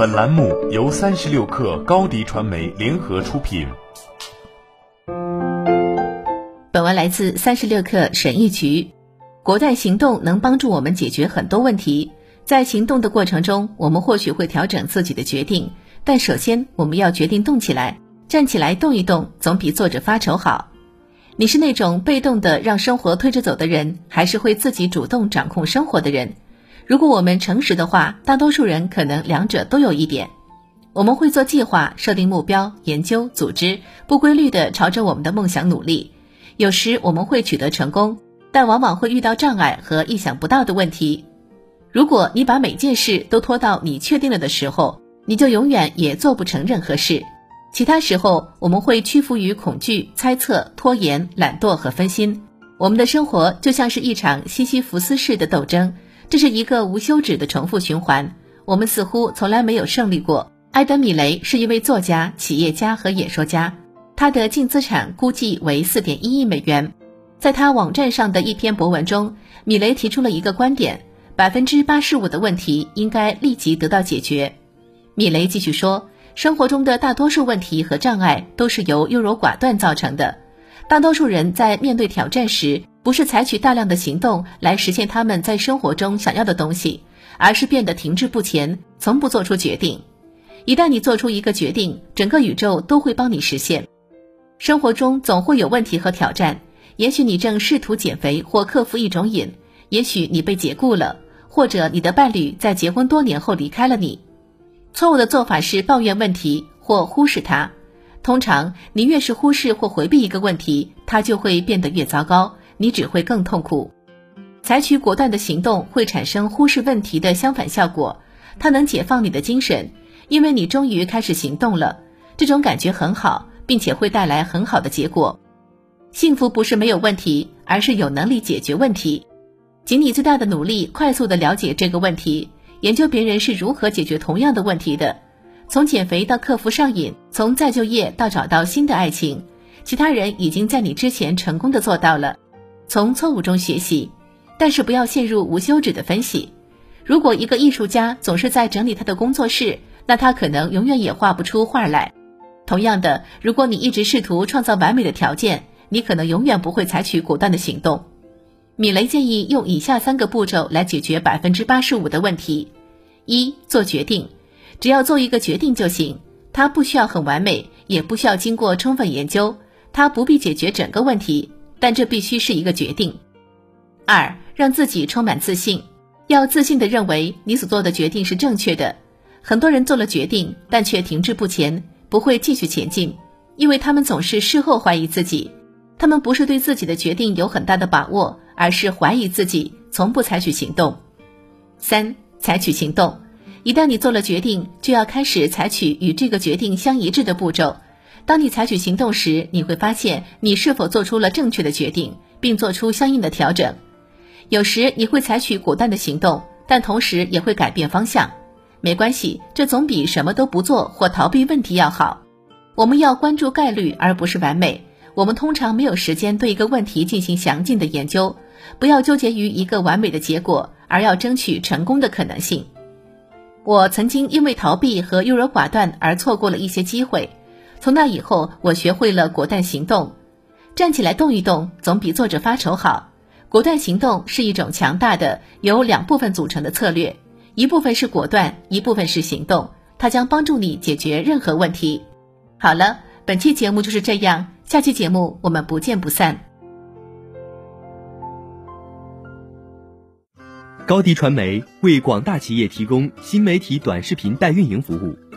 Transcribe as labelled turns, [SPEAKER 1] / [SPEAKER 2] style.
[SPEAKER 1] 本栏目由三十六氪高低传媒联合出品。
[SPEAKER 2] 本文来自三十六氪神译局。果断行动能帮助我们解决很多问题。在行动的过程中，我们或许会调整自己的决定，但首先我们要决定动起来，站起来动一动，总比坐着发愁好。你是那种被动的让生活推着走的人，还是会自己主动掌控生活的人？如果我们诚实的话，大多数人可能两者都有一点。我们会做计划、设定目标、研究、组织，不规律的朝着我们的梦想努力。有时我们会取得成功，但往往会遇到障碍和意想不到的问题。如果你把每件事都拖到你确定了的时候，你就永远也做不成任何事。其他时候，我们会屈服于恐惧、猜测、拖延、懒惰和分心。我们的生活就像是一场西西弗斯式的斗争。这是一个无休止的重复循环，我们似乎从来没有胜利过。埃德·米雷是一位作家、企业家和演说家，他的净资产估计为四点一亿美元。在他网站上的一篇博文中，米雷提出了一个观点：百分之八十五的问题应该立即得到解决。米雷继续说，生活中的大多数问题和障碍都是由优柔寡断造成的。大多数人在面对挑战时，不是采取大量的行动来实现他们在生活中想要的东西，而是变得停滞不前，从不做出决定。一旦你做出一个决定，整个宇宙都会帮你实现。生活中总会有问题和挑战，也许你正试图减肥或克服一种瘾，也许你被解雇了，或者你的伴侣在结婚多年后离开了你。错误的做法是抱怨问题或忽视它。通常，你越是忽视或回避一个问题，它就会变得越糟糕。你只会更痛苦。采取果断的行动会产生忽视问题的相反效果，它能解放你的精神，因为你终于开始行动了。这种感觉很好，并且会带来很好的结果。幸福不是没有问题，而是有能力解决问题。尽你最大的努力，快速的了解这个问题，研究别人是如何解决同样的问题的。从减肥到克服上瘾，从再就业到找到新的爱情，其他人已经在你之前成功的做到了。从错误中学习，但是不要陷入无休止的分析。如果一个艺术家总是在整理他的工作室，那他可能永远也画不出画来。同样的，如果你一直试图创造完美的条件，你可能永远不会采取果断的行动。米雷建议用以下三个步骤来解决百分之八十五的问题：一、做决定，只要做一个决定就行，它不需要很完美，也不需要经过充分研究，它不必解决整个问题。但这必须是一个决定。二，让自己充满自信，要自信的认为你所做的决定是正确的。很多人做了决定，但却停滞不前，不会继续前进，因为他们总是事后怀疑自己。他们不是对自己的决定有很大的把握，而是怀疑自己，从不采取行动。三，采取行动。一旦你做了决定，就要开始采取与这个决定相一致的步骤。当你采取行动时，你会发现你是否做出了正确的决定，并做出相应的调整。有时你会采取果断的行动，但同时也会改变方向。没关系，这总比什么都不做或逃避问题要好。我们要关注概率，而不是完美。我们通常没有时间对一个问题进行详尽的研究。不要纠结于一个完美的结果，而要争取成功的可能性。我曾经因为逃避和优柔寡断而错过了一些机会。从那以后，我学会了果断行动，站起来动一动，总比坐着发愁好。果断行动是一种强大的由两部分组成的策略，一部分是果断，一部分是行动，它将帮助你解决任何问题。好了，本期节目就是这样，下期节目我们不见不散。
[SPEAKER 3] 高迪传媒为广大企业提供新媒体短视频代运营服务。